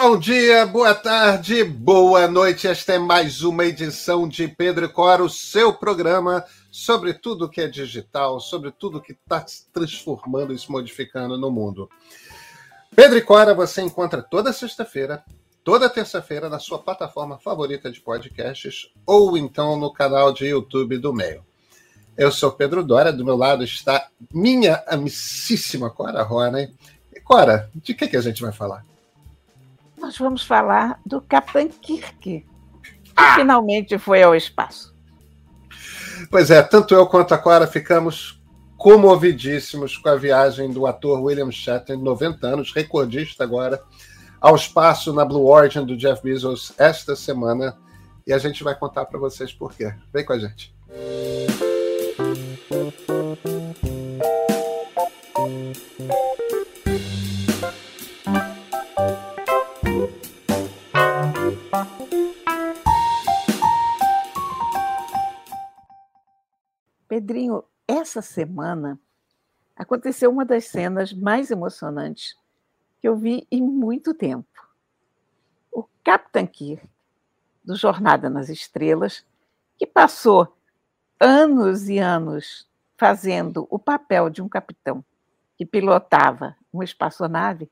Bom dia, boa tarde, boa noite. Esta é mais uma edição de Pedro Cora, o seu programa sobre tudo que é digital, sobre tudo que está se transformando e se modificando no mundo. Pedro Cora você encontra toda sexta-feira, toda terça-feira na sua plataforma favorita de podcasts ou então no canal de YouTube do Meio. Eu sou Pedro Dória, do meu lado está minha amicíssima Cora Rona. E Cora, de que, que a gente vai falar? Nós vamos falar do Capitão Kirk, que ah! finalmente foi ao espaço. Pois é, tanto eu quanto a Clara ficamos comovidíssimos com a viagem do ator William Shatner, 90 anos, recordista agora, ao espaço na Blue Origin do Jeff Bezos esta semana. E a gente vai contar para vocês por quê. Vem com a gente. Pedrinho, essa semana aconteceu uma das cenas mais emocionantes que eu vi em muito tempo. O Capitão Kirk, do Jornada nas Estrelas, que passou anos e anos fazendo o papel de um capitão que pilotava uma espaçonave,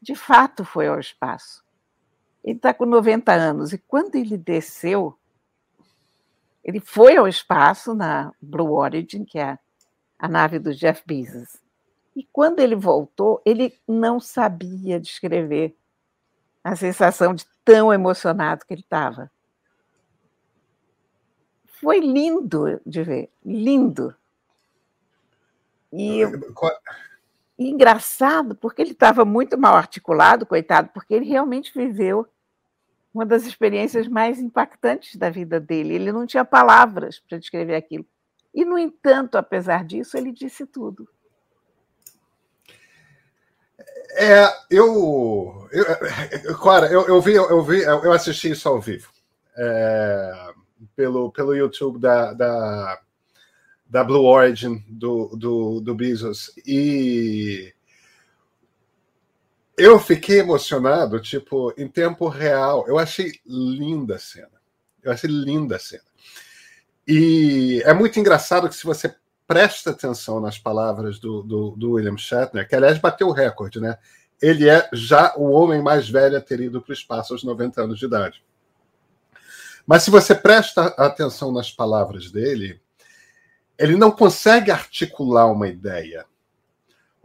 de fato foi ao espaço. Ele está com 90 anos e quando ele desceu, ele foi ao espaço na Blue Origin, que é a nave do Jeff Bezos. E quando ele voltou, ele não sabia descrever a sensação de tão emocionado que ele estava. Foi lindo de ver, lindo. E, e engraçado, porque ele estava muito mal articulado, coitado, porque ele realmente viveu uma das experiências mais impactantes da vida dele. Ele não tinha palavras para descrever aquilo. E, no entanto, apesar disso, ele disse tudo. É, eu, eu, Clara, eu, eu vi, eu vi, eu assisti isso ao vivo é, pelo, pelo YouTube da, da, da Blue Origin do, do, do Bezos e eu fiquei emocionado, tipo, em tempo real. Eu achei linda a cena. Eu achei linda a cena. E é muito engraçado que se você presta atenção nas palavras do, do, do William Shatner, que aliás bateu o recorde, né? Ele é já o homem mais velho a ter ido para o espaço aos 90 anos de idade. Mas se você presta atenção nas palavras dele, ele não consegue articular uma ideia.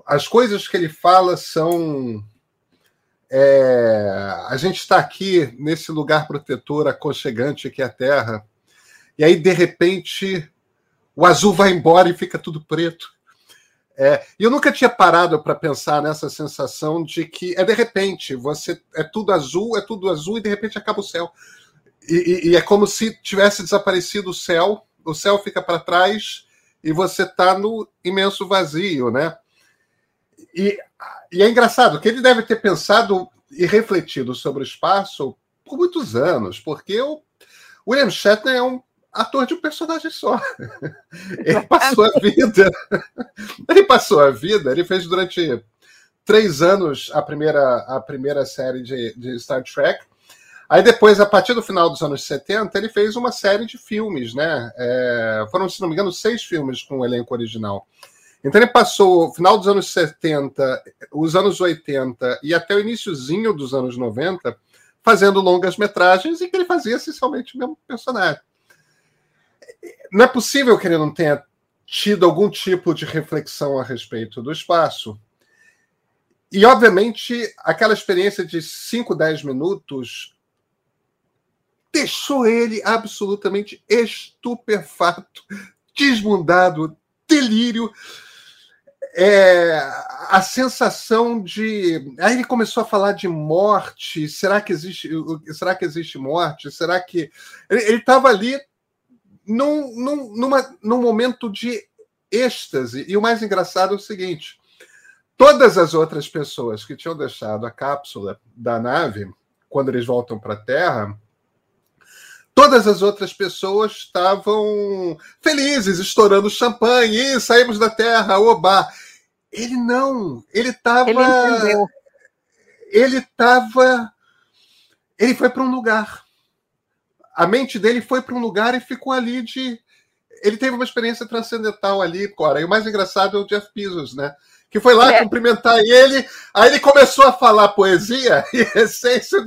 As coisas que ele fala são é, a gente está aqui nesse lugar protetor aconchegante que é a Terra, e aí, de repente, o azul vai embora e fica tudo preto. É, eu nunca tinha parado para pensar nessa sensação de que é de repente, você é tudo azul, é tudo azul e de repente acaba o céu. E, e, e é como se tivesse desaparecido o céu, o céu fica para trás e você está no imenso vazio, né? E e é engraçado que ele deve ter pensado e refletido sobre o espaço por muitos anos, porque o William Shatner é um ator de um personagem só. Ele passou a vida. Ele passou a vida, ele fez durante três anos a primeira, a primeira série de, de Star Trek. Aí depois, a partir do final dos anos 70, ele fez uma série de filmes, né? É, foram, se não me engano, seis filmes com o elenco original. Então ele passou o final dos anos 70, os anos 80 e até o iníciozinho dos anos 90 fazendo longas metragens e que ele fazia essencialmente o mesmo personagem. Não é possível que ele não tenha tido algum tipo de reflexão a respeito do espaço. E, obviamente, aquela experiência de 5, 10 minutos deixou ele absolutamente estupefato, desmundado, delírio é, a sensação de. Aí ele começou a falar de morte. Será que existe, será que existe morte? Será que. Ele estava ali num, num, numa, num momento de êxtase. E o mais engraçado é o seguinte: todas as outras pessoas que tinham deixado a cápsula da nave, quando eles voltam para a Terra, Todas as outras pessoas estavam felizes, estourando champanhe, e saímos da terra, oba. Ele não, ele estava. Ele estava ele foi para um lugar. A mente dele foi para um lugar e ficou ali de. Ele teve uma experiência transcendental ali, Cora. E o mais engraçado é o Jeff Bezos, né? Que foi lá é. cumprimentar ele, aí ele começou a falar poesia, e essência,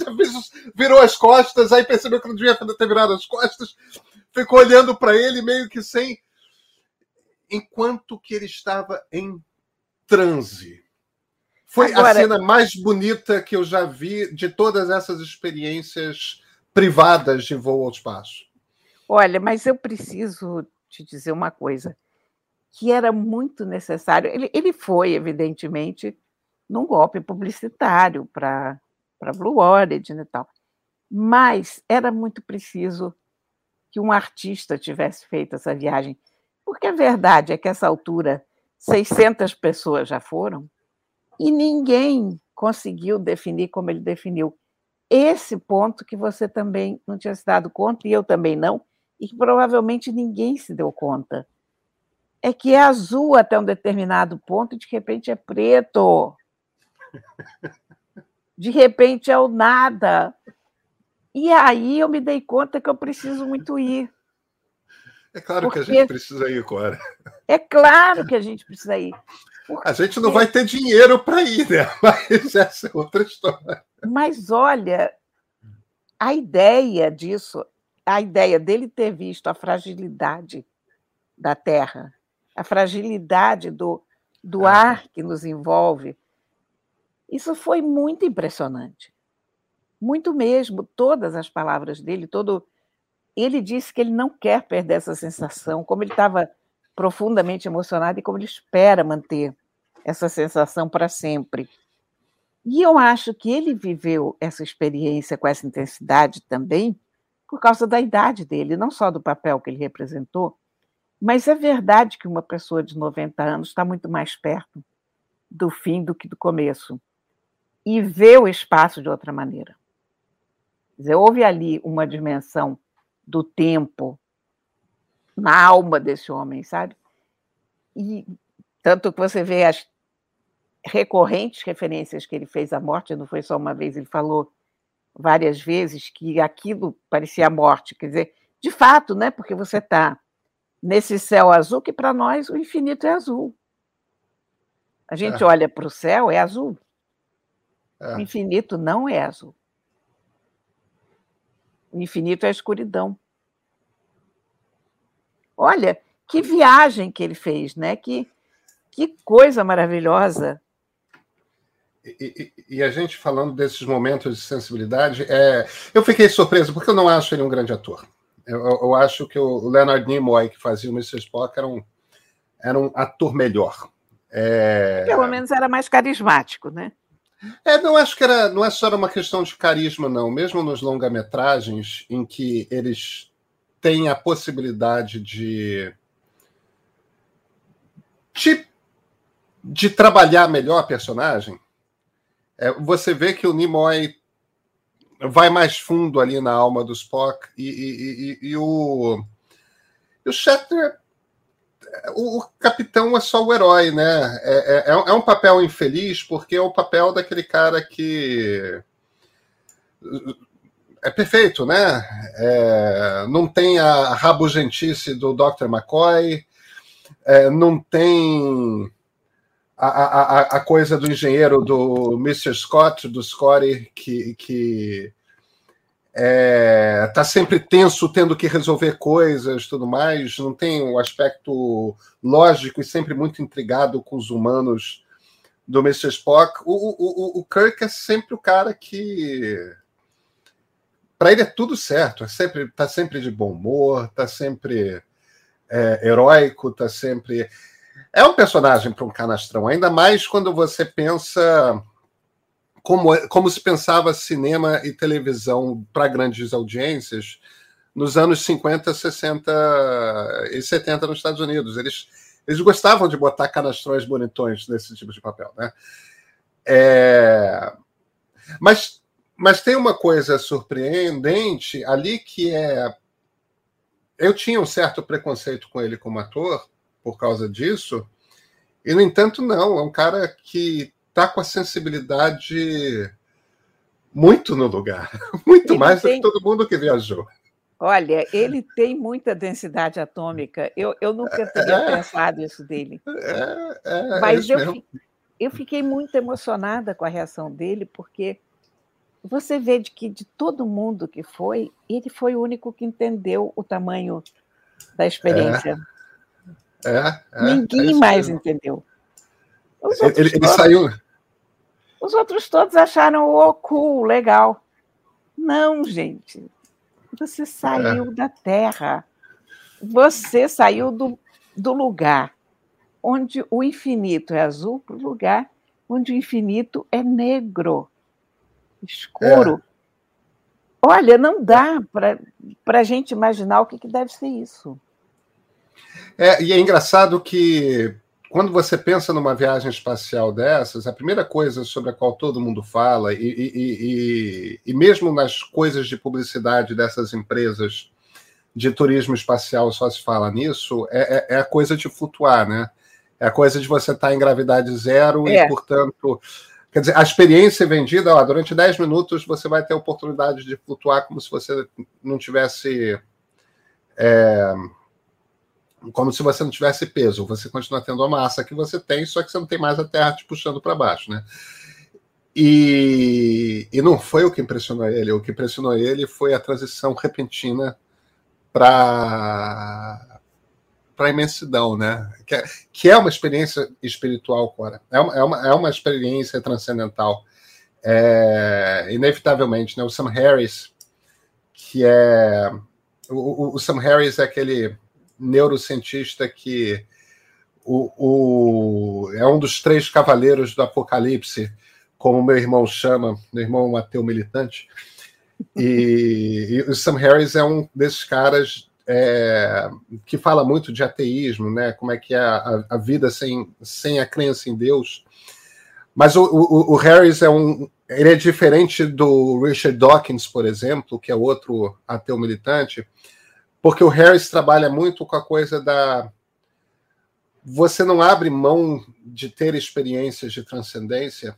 virou as costas, aí percebeu que não devia ter virado as costas, ficou olhando para ele meio que sem. Enquanto que ele estava em transe. Foi Agora... a cena mais bonita que eu já vi de todas essas experiências privadas de voo ao espaço. Olha, mas eu preciso te dizer uma coisa, que era muito necessário. Ele, ele foi, evidentemente, num golpe publicitário para a Blue Origin e tal. Mas era muito preciso que um artista tivesse feito essa viagem. Porque a verdade é que, essa altura, 600 pessoas já foram e ninguém conseguiu definir como ele definiu. Esse ponto que você também não tinha se dado conta, e eu também não, e que provavelmente ninguém se deu conta. É que é azul até um determinado ponto e de repente é preto. De repente é o nada. E aí eu me dei conta que eu preciso muito ir. É claro Porque... que a gente precisa ir, Cora. É claro que a gente precisa ir. Porque... A gente não vai ter dinheiro para ir, né? Mas essa é outra história. Mas olha, a ideia disso, a ideia dele ter visto a fragilidade da Terra, a fragilidade do, do ah. ar que nos envolve, isso foi muito impressionante. Muito mesmo. Todas as palavras dele, todo ele disse que ele não quer perder essa sensação, como ele estava profundamente emocionado e como ele espera manter essa sensação para sempre. E eu acho que ele viveu essa experiência com essa intensidade também por causa da idade dele, não só do papel que ele representou, mas é verdade que uma pessoa de 90 anos está muito mais perto do fim do que do começo e vê o espaço de outra maneira. Quer dizer, houve ali uma dimensão do tempo na alma desse homem, sabe? E tanto que você vê as recorrentes referências que ele fez à morte, não foi só uma vez, ele falou várias vezes que aquilo parecia a morte, quer dizer, de fato, né? Porque você está nesse céu azul que para nós o infinito é azul. A gente é. olha para o céu, é azul. É. O infinito não é azul. O infinito é a escuridão. Olha, que viagem que ele fez, né? Que, que coisa maravilhosa. E, e, e, a gente falando desses momentos de sensibilidade, é, eu fiquei surpreso porque eu não acho ele um grande ator. Eu, eu acho que o Leonard Nimoy, que fazia o Mr. Spock, era um, era um ator melhor. É... Pelo menos era mais carismático, né? É, não acho que era, não é só uma questão de carisma, não. Mesmo nos longa-metragens, em que eles têm a possibilidade de, de, de trabalhar melhor a personagem, é, você vê que o Nimoy vai mais fundo ali na alma do Spock e, e, e, e o, o Shatner o, o, capitão é só o herói, né? É, é, é, um papel infeliz porque é o papel daquele cara que é perfeito, né? É, não tem a rabugentice do Dr. McCoy, é, não tem a, a, a, coisa do engenheiro do Mr. Scott, do Scotty, que, que é, tá sempre tenso, tendo que resolver coisas, tudo mais. Não tem o um aspecto lógico e sempre muito intrigado com os humanos do Mr. Spock. O, o, o Kirk é sempre o cara que para ele é tudo certo. É sempre tá sempre de bom humor, tá sempre é, heróico, tá sempre é um personagem para um canastrão. Ainda mais quando você pensa como, é, como se pensava cinema e televisão para grandes audiências nos anos 50, 60 e 70 nos Estados Unidos. Eles, eles gostavam de botar canastrões bonitões nesse tipo de papel. Né? É... Mas, mas tem uma coisa surpreendente ali que é. Eu tinha um certo preconceito com ele como ator por causa disso, e no entanto, não. É um cara que está com a sensibilidade muito no lugar, muito ele mais tem... do que todo mundo que viajou. Olha, ele tem muita densidade atômica. Eu, eu nunca teria é, pensado isso dele. É, é, Mas eu, eu fiquei muito emocionada com a reação dele, porque você vê de que de todo mundo que foi, ele foi o único que entendeu o tamanho da experiência. É, é, Ninguém é mais entendeu. Ele, ele saiu. Os outros todos acharam o oh, cool, legal. Não, gente. Você saiu é. da Terra. Você saiu do, do lugar onde o infinito é azul para o lugar onde o infinito é negro, escuro. É. Olha, não dá para a gente imaginar o que, que deve ser isso. É, e é engraçado que quando você pensa numa viagem espacial dessas, a primeira coisa sobre a qual todo mundo fala, e, e, e, e mesmo nas coisas de publicidade dessas empresas de turismo espacial só se fala nisso, é, é, é a coisa de flutuar, né? É a coisa de você estar em gravidade zero é. e, portanto. Quer dizer, a experiência vendida, ó, durante 10 minutos você vai ter a oportunidade de flutuar como se você não tivesse. É, como se você não tivesse peso, você continua tendo a massa que você tem, só que você não tem mais a Terra te puxando para baixo, né? E, e não foi o que impressionou ele, o que impressionou ele foi a transição repentina para para a imensidão, né? Que é, que é, uma experiência espiritual, Cora. É uma, é uma, é uma experiência transcendental. É, inevitavelmente, né? O Sam Harris, que é o, o, Sam Harris é aquele neurocientista que o, o, é um dos três cavaleiros do Apocalipse, como meu irmão chama, meu irmão é um ateu militante. E, e, o Sam Harris é um desses caras é, que fala muito de ateísmo, né? Como é que é a, a vida sem, sem a crença em Deus. Mas o, o, o, Harris é um. Ele é diferente do Richard Dawkins, por exemplo, que é outro ateu militante, porque o Harris trabalha muito com a coisa da. Você não abre mão de ter experiências de transcendência,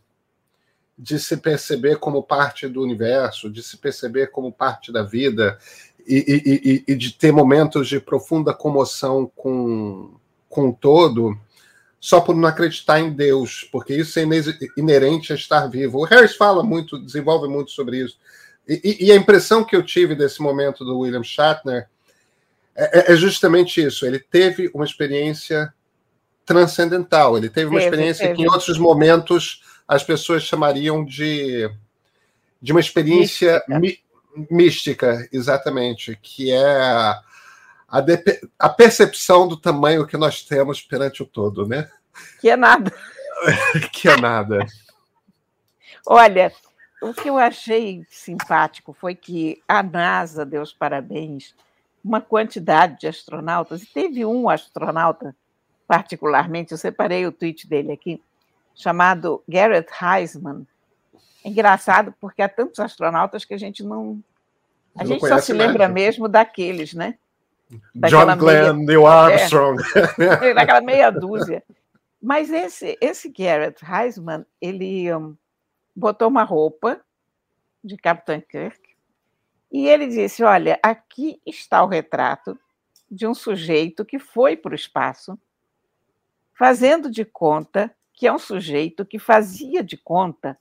de se perceber como parte do universo, de se perceber como parte da vida, e, e, e, de ter momentos de profunda comoção com, com o todo, só por não acreditar em Deus, porque isso é inerente a estar vivo. O Harris fala muito, desenvolve muito sobre isso. E, e a impressão que eu tive desse momento do William Shatner é, é, é justamente isso. Ele teve uma experiência transcendental. Ele teve uma teve, experiência teve. que, em outros momentos, as pessoas chamariam de, de uma experiência mística, exatamente, que é a, a percepção do tamanho que nós temos perante o todo, né? Que é nada. que é nada. Olha, o que eu achei simpático foi que a NASA deu os parabéns uma quantidade de astronautas, e teve um astronauta, particularmente, eu separei o tweet dele aqui, chamado Garrett Heisman, é engraçado porque há tantos astronautas que a gente não. A não gente só se lembra mesmo daqueles, né? Daquela John Glenn, meia... Neil Armstrong. É, daquela meia dúzia. Mas esse, esse Garrett Heisman, ele um, botou uma roupa de Capitão Kirk e ele disse: Olha, aqui está o retrato de um sujeito que foi para o espaço, fazendo de conta que é um sujeito que fazia de conta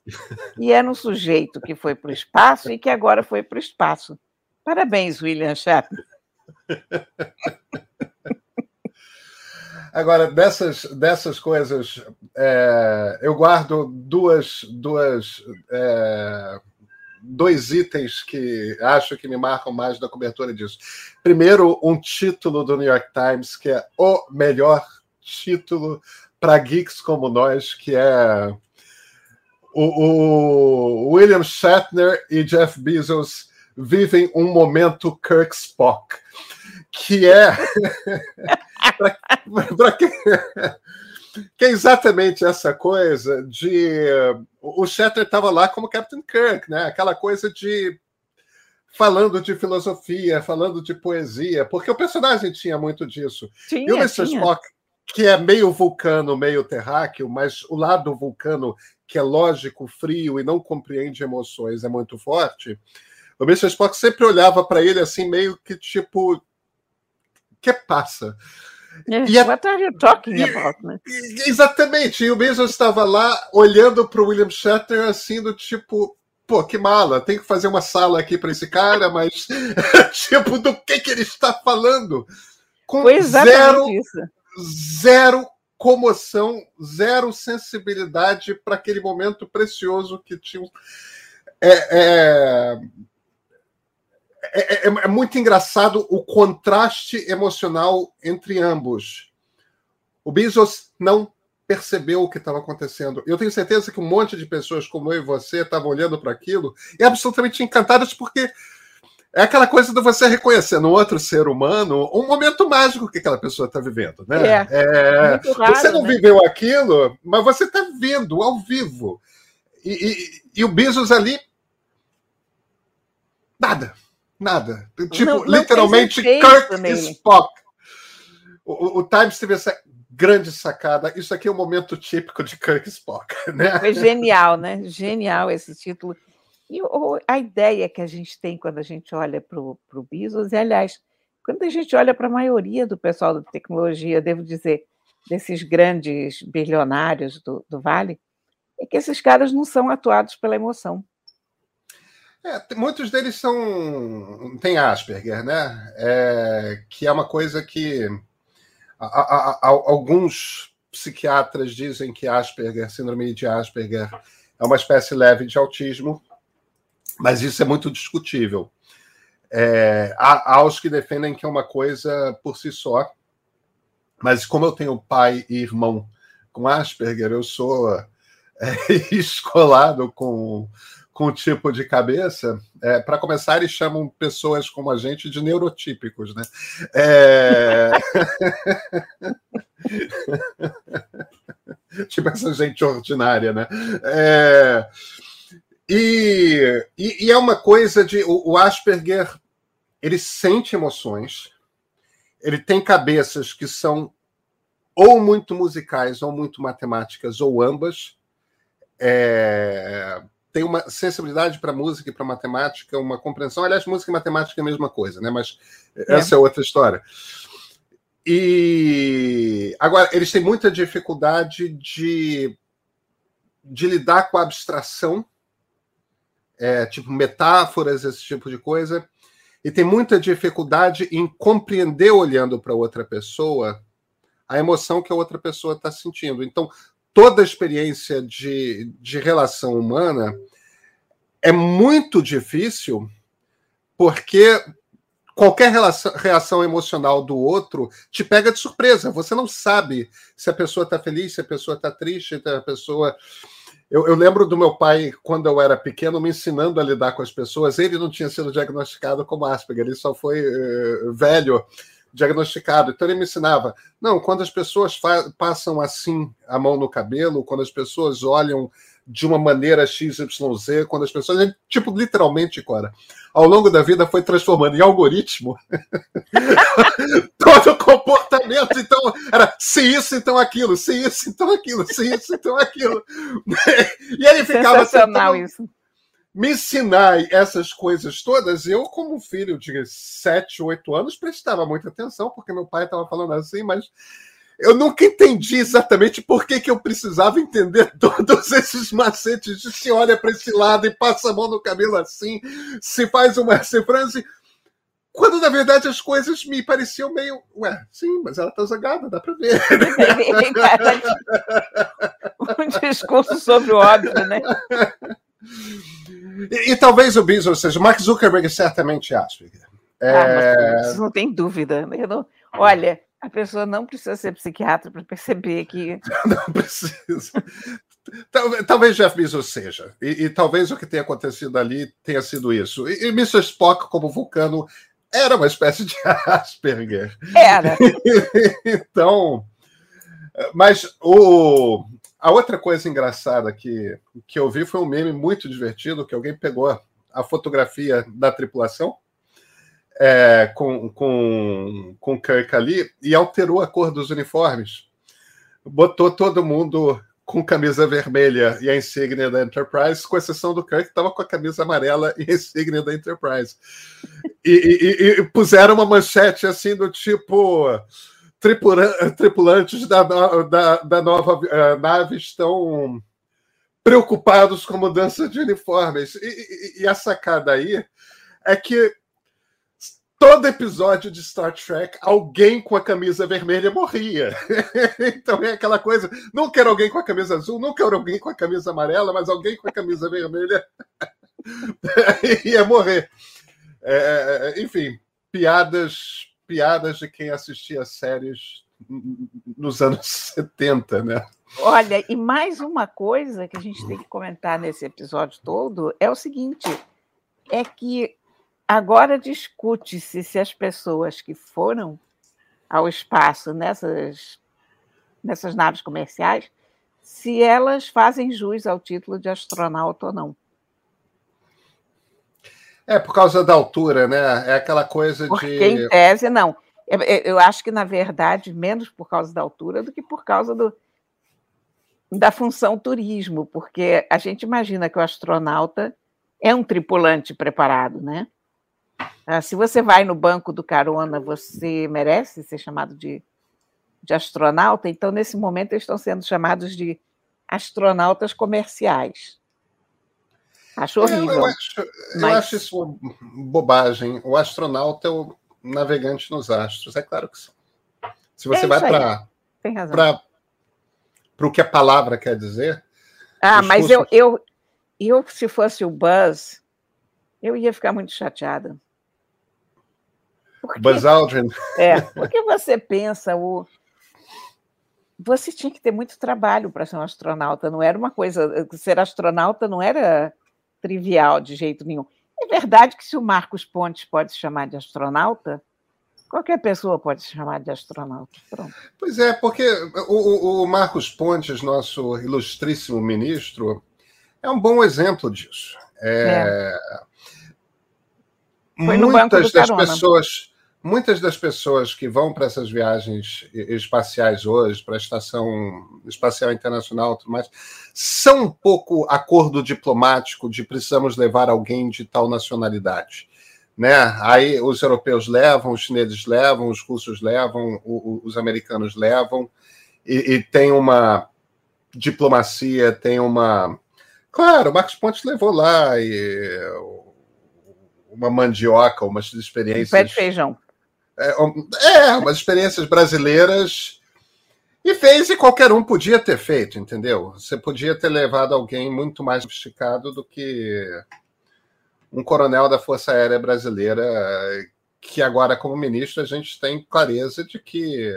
e era um sujeito que foi para o espaço e que agora foi para o espaço. Parabéns, William Shatner. Agora, dessas, dessas coisas, é, eu guardo duas, duas, é, dois itens que acho que me marcam mais da cobertura disso. Primeiro, um título do New York Times, que é o melhor título para geeks como nós, que é o, o, William Shatner e Jeff Bezos vivem um momento Kirk Spock, que é para que, que é exatamente essa coisa de o Shatner estava lá como Captain Kirk, né? Aquela coisa de falando de filosofia, falando de poesia, porque o personagem tinha muito disso. Tinha, e o Mr. Spock que é meio vulcano, meio terráqueo, mas o lado vulcano que é lógico, frio e não compreende emoções é muito forte, o Mr. Spock sempre olhava para ele assim, meio que tipo. Que passa? E what are you talking about, né? Exatamente. E o Bezos estava lá olhando para o William Shatner assim, do tipo, pô, que mala, tem que fazer uma sala aqui para esse cara, mas tipo, do que que ele está falando? Com Foi zero, isso. zero comoção, zero sensibilidade para aquele momento precioso que tinha. É, é, é, é, é, muito engraçado o contraste emocional entre ambos. O Bezos não percebeu o que estava acontecendo. Eu tenho certeza que um monte de pessoas como eu e você estavam olhando para aquilo e absolutamente encantadas porque é aquela coisa de você reconhecer no outro ser humano um momento mágico que aquela pessoa está vivendo, né? É, é raro, você não né? viveu aquilo, mas você está vendo ao vivo. E, e, e o Bezos ali nada Nada. Tipo, não, não literalmente Kirk nele. Spock. O, o Times teve essa grande sacada. Isso aqui é um momento típico de Kirk Spock, né? Foi genial, né? Genial esse título. E a ideia que a gente tem quando a gente olha para o Bezos, e aliás, quando a gente olha para a maioria do pessoal da tecnologia, devo dizer, desses grandes bilionários do, do Vale, é que esses caras não são atuados pela emoção. É, muitos deles são têm Asperger, né? É, que é uma coisa que a, a, a, alguns psiquiatras dizem que Asperger, síndrome de Asperger, é uma espécie leve de autismo, mas isso é muito discutível. É, há, há os que defendem que é uma coisa por si só, mas como eu tenho pai e irmão com Asperger, eu sou é, escolado com com tipo de cabeça, é, para começar, eles chamam pessoas como a gente de neurotípicos, né? É... tipo essa gente ordinária, né? É... E, e, e, é uma coisa de. O, o Asperger ele sente emoções, ele tem cabeças que são ou muito musicais ou muito matemáticas, ou ambas. É, tem uma sensibilidade para música e para matemática, uma compreensão. Aliás, música e matemática é a mesma coisa, né? Mas é. essa é outra história. E agora eles têm muita dificuldade de, de lidar com a abstração, é, tipo metáforas, esse tipo de coisa, e tem muita dificuldade em compreender olhando para outra pessoa a emoção que a outra pessoa está sentindo. Então, toda a experiência de, de relação humana é muito difícil, porque qualquer relação, reação emocional do outro te pega de surpresa. Você não sabe se a pessoa está feliz, se a pessoa está triste, se a pessoa. Eu, eu, lembro do meu pai, quando eu era pequeno, me ensinando a lidar com as pessoas. Ele não tinha sido diagnosticado como Asperger, ele só foi uh, velho diagnosticado. Então ele me ensinava: não, quando as pessoas passam assim a mão no cabelo, quando as pessoas olham de uma maneira XYZ, quando as pessoas. Tipo, literalmente, Cora, ao longo da vida foi transformando em algoritmo todo o comportamento. Então, era se isso, então aquilo, se isso, então aquilo, se isso, então aquilo. e ele ficava. Sensacional isso me ensinar essas coisas todas, eu, como filho de 7, 8 anos, prestava muita atenção, porque meu pai estava falando assim, mas eu nunca entendi exatamente por que, que eu precisava entender todos esses macetes de se olha para esse lado e passa a mão no cabelo assim, se faz uma franze. Quando na verdade as coisas me pareciam meio. Ué, sim, mas ela tá zangada, dá para ver. um discurso sobre o óbvio, né? E, e, talvez o Bezos seja. Mark Zuckerberg certamente acha. É... Ah, não tem dúvida. Não... Olha, a pessoa não precisa ser psiquiatra para perceber que. Não precisa. Talvez Jeff Bezos seja. E, e, talvez o que tenha acontecido ali tenha sido isso. E, e Mr. Spock, como vulcano, era uma espécie de Asperger. Era. então. Mas o, a outra coisa engraçada que, que eu vi foi um meme muito divertido, que alguém pegou a fotografia da tripulação é, com, com, com Kirk ali e alterou a cor dos uniformes. Botou todo mundo com camisa vermelha e a insígnia da Enterprise, com exceção do Kirk, que estava com a camisa amarela e a insígnia da Enterprise. E, e, e puseram uma manchete assim do tipo. Tripulantes da, da, da nova uh, nave estão preocupados com mudança de uniformes. E, e, e a sacada aí é que todo episódio de Star Trek, alguém com a camisa vermelha morria. então é aquela coisa: não quero alguém com a camisa azul, não quero alguém com a camisa amarela, mas alguém com a camisa vermelha ia morrer. É, enfim, piadas, piadas de quem assistia séries nos anos 70, né? Olha, e mais uma coisa que a gente tem que comentar nesse episódio todo é o seguinte: é que Agora discute-se se as pessoas que foram ao espaço nessas, nessas naves comerciais, se elas fazem jus ao título de astronauta ou não. É por causa da altura, né? É aquela coisa Porque, de. em tese, não. Eu acho que, na verdade, menos por causa da altura do que por causa do, da função turismo, porque a gente imagina que o astronauta é um tripulante preparado, né? Ah, se você vai no banco do carona, você merece ser chamado de, de astronauta. Então, nesse momento, eles estão sendo chamados de astronautas comerciais. Acho horrível. Eu, eu, acho, eu mas... acho, isso bobagem. O astronauta é o navegante nos astros. É claro que sim. Se você é vai para para o que a palavra quer dizer. Ah, mas eu, eu, eu, se fosse o Buzz, eu ia ficar muito chateada. Porque, Buzz Aldrin. É, porque você pensa, o, você tinha que ter muito trabalho para ser um astronauta, não era uma coisa. Ser astronauta não era trivial de jeito nenhum. É verdade que se o Marcos Pontes pode se chamar de astronauta, qualquer pessoa pode se chamar de astronauta. Pronto. Pois é, porque o, o Marcos Pontes, nosso ilustríssimo ministro, é um bom exemplo disso. É... É. Muitas das carona. pessoas muitas das pessoas que vão para essas viagens espaciais hoje, para a Estação Espacial Internacional tudo mais, são um pouco acordo diplomático de precisamos levar alguém de tal nacionalidade. Né? Aí os europeus levam, os chineses levam, os russos levam, os americanos levam, e, e tem uma diplomacia, tem uma. Claro, o Marcos Pontes levou lá e uma mandioca, umas experiências. Pé de feijão é, é, umas experiências brasileiras. E fez e qualquer um podia ter feito, entendeu? Você podia ter levado alguém muito mais sofisticado do que um coronel da Força Aérea Brasileira, que agora, como ministro, a gente tem clareza de que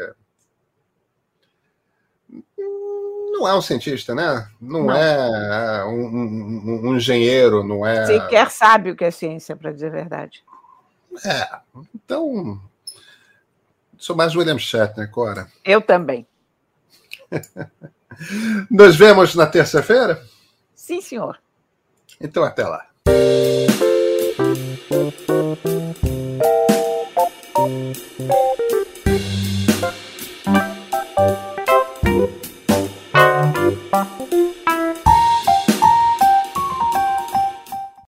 não é um cientista, né? Não, não. é um, um, um, engenheiro, não é. Sequer sabe o que é ciência, para dizer a verdade. É, então Sou mais William Shatner, Cora. Eu também. Nos vemos na terça-feira? Sim, senhor. Então, até lá.